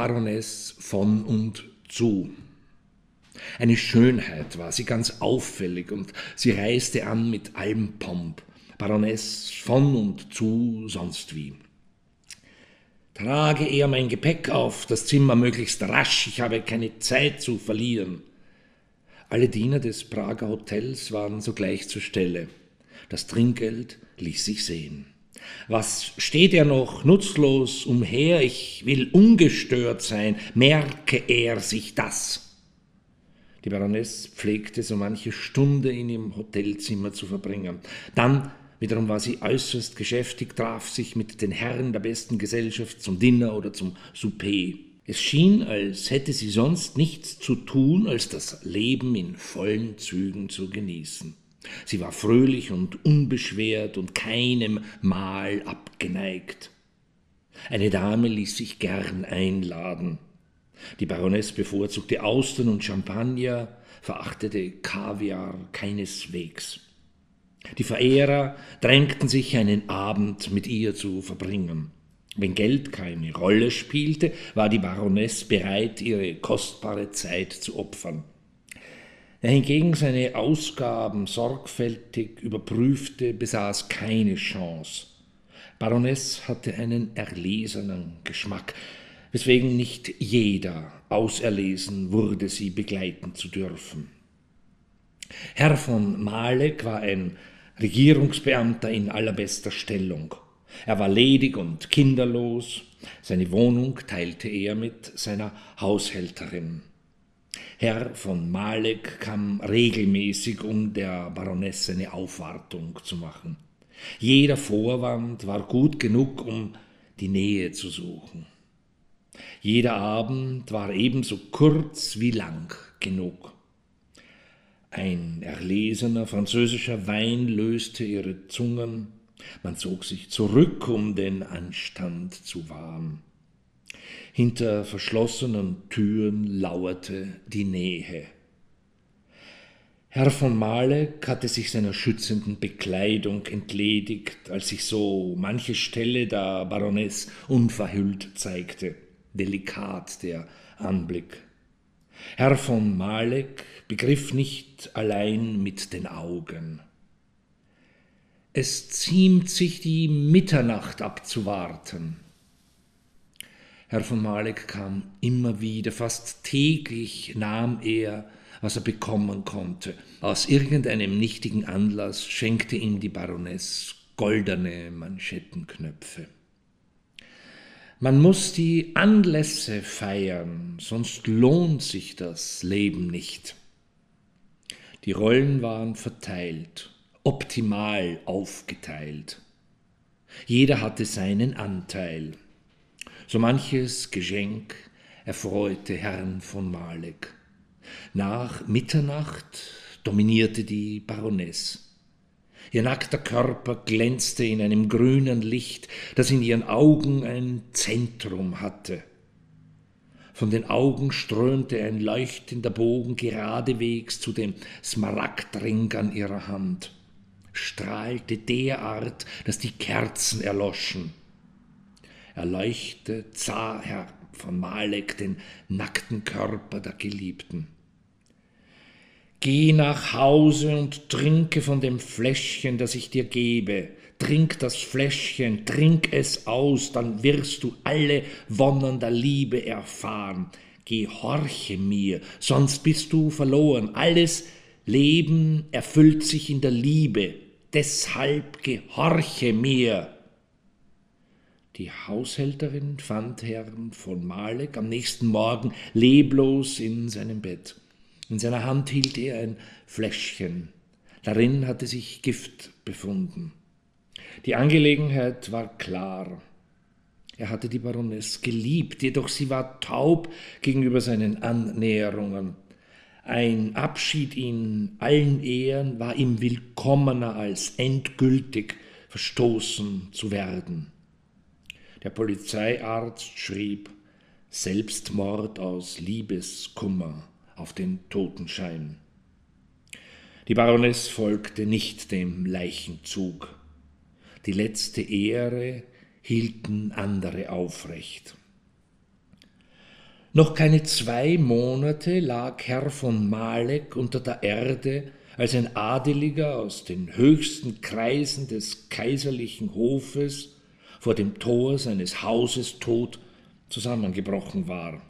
Baroness von und zu. Eine Schönheit war sie ganz auffällig und sie reiste an mit allem Pomp. Baroness von und zu sonst wie. Trage eher mein Gepäck auf, das Zimmer möglichst rasch, ich habe keine Zeit zu verlieren. Alle Diener des Prager Hotels waren sogleich zur Stelle. Das Trinkgeld ließ sich sehen. Was steht er noch nutzlos umher? Ich will ungestört sein. Merke er sich das? Die Baroness pflegte so manche Stunde in ihrem Hotelzimmer zu verbringen. Dann wiederum war sie äußerst geschäftig, traf sich mit den Herren der besten Gesellschaft zum Dinner oder zum Souper. Es schien, als hätte sie sonst nichts zu tun, als das Leben in vollen Zügen zu genießen. Sie war fröhlich und unbeschwert und keinem Mahl abgeneigt. Eine Dame ließ sich gern einladen. Die Baroness bevorzugte Austern und Champagner, verachtete Kaviar keineswegs. Die Verehrer drängten sich, einen Abend mit ihr zu verbringen. Wenn Geld keine Rolle spielte, war die Baroness bereit, ihre kostbare Zeit zu opfern. Wer hingegen seine Ausgaben sorgfältig überprüfte, besaß keine Chance. Baroness hatte einen erlesenen Geschmack, weswegen nicht jeder auserlesen wurde, sie begleiten zu dürfen. Herr von Malek war ein Regierungsbeamter in allerbester Stellung. Er war ledig und kinderlos, seine Wohnung teilte er mit seiner Haushälterin. Herr von Malek kam regelmäßig, um der Baronesse eine Aufwartung zu machen. Jeder Vorwand war gut genug, um die Nähe zu suchen. Jeder Abend war ebenso kurz wie lang genug. Ein erlesener französischer Wein löste ihre Zungen, man zog sich zurück, um den Anstand zu wahren. Hinter verschlossenen Türen lauerte die Nähe. Herr von Malek hatte sich seiner schützenden Bekleidung entledigt, als sich so manche Stelle der Baroness unverhüllt zeigte. Delikat der Anblick. Herr von Malek begriff nicht allein mit den Augen. Es ziemt sich die Mitternacht abzuwarten. Herr von Malek kam immer wieder, fast täglich nahm er, was er bekommen konnte. Aus irgendeinem nichtigen Anlass schenkte ihm die Baroness goldene Manschettenknöpfe. Man muss die Anlässe feiern, sonst lohnt sich das Leben nicht. Die Rollen waren verteilt, optimal aufgeteilt. Jeder hatte seinen Anteil. So manches Geschenk erfreute Herrn von Malek. Nach Mitternacht dominierte die Baroness. Ihr nackter Körper glänzte in einem grünen Licht, das in ihren Augen ein Zentrum hatte. Von den Augen strömte ein leuchtender Bogen geradewegs zu dem Smaragdring an ihrer Hand, strahlte derart, dass die Kerzen erloschen erleuchte Zaher von Malek den nackten Körper der Geliebten. Geh nach Hause und trinke von dem Fläschchen, das ich dir gebe. Trink das Fläschchen, trink es aus, dann wirst du alle Wonnen der Liebe erfahren. Gehorche mir, sonst bist du verloren. Alles Leben erfüllt sich in der Liebe. Deshalb gehorche mir. Die Haushälterin fand Herrn von Malek am nächsten Morgen leblos in seinem Bett. In seiner Hand hielt er ein Fläschchen. Darin hatte sich Gift befunden. Die Angelegenheit war klar. Er hatte die Baroness geliebt, jedoch sie war taub gegenüber seinen Annäherungen. Ein Abschied in allen Ehren war ihm willkommener als endgültig verstoßen zu werden. Der Polizeiarzt schrieb Selbstmord aus Liebeskummer auf den Totenschein. Die Baroness folgte nicht dem Leichenzug. Die letzte Ehre hielten andere aufrecht. Noch keine zwei Monate lag Herr von Malek unter der Erde als ein Adeliger aus den höchsten Kreisen des kaiserlichen Hofes vor dem Tor seines Hauses tot zusammengebrochen war.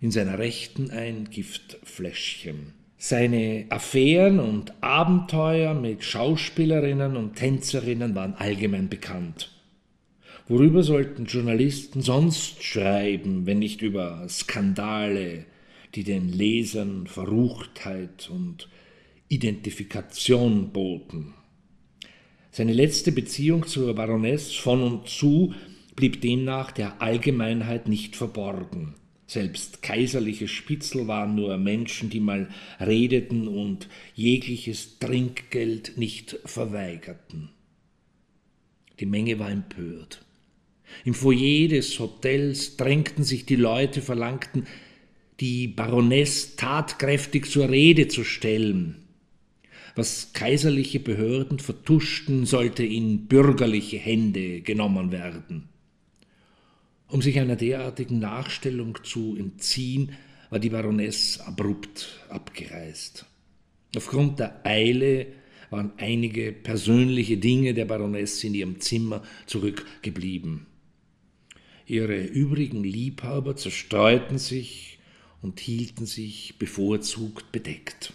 In seiner Rechten ein Giftfläschchen. Seine Affären und Abenteuer mit Schauspielerinnen und Tänzerinnen waren allgemein bekannt. Worüber sollten Journalisten sonst schreiben, wenn nicht über Skandale, die den Lesern Verruchtheit und Identifikation boten? Seine letzte Beziehung zur Baroness von und zu blieb demnach der Allgemeinheit nicht verborgen. Selbst kaiserliche Spitzel waren nur Menschen, die mal redeten und jegliches Trinkgeld nicht verweigerten. Die Menge war empört. Im Foyer des Hotels drängten sich die Leute, verlangten, die Baroness tatkräftig zur Rede zu stellen. Was kaiserliche Behörden vertuschten, sollte in bürgerliche Hände genommen werden. Um sich einer derartigen Nachstellung zu entziehen, war die Baroness abrupt abgereist. Aufgrund der Eile waren einige persönliche Dinge der Baroness in ihrem Zimmer zurückgeblieben. Ihre übrigen Liebhaber zerstreuten sich und hielten sich bevorzugt bedeckt.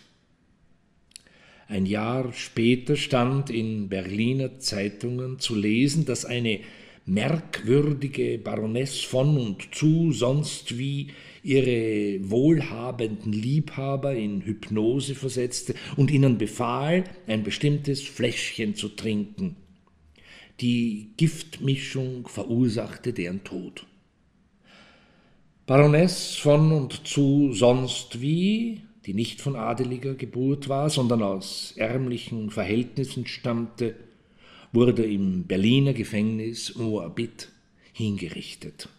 Ein Jahr später stand in Berliner Zeitungen zu lesen, dass eine merkwürdige Baroness von und zu sonst wie ihre wohlhabenden Liebhaber in Hypnose versetzte und ihnen befahl, ein bestimmtes Fläschchen zu trinken. Die Giftmischung verursachte deren Tod. Baroness von und zu sonst wie, die nicht von adeliger Geburt war, sondern aus ärmlichen Verhältnissen stammte, wurde im Berliner Gefängnis Moabit hingerichtet.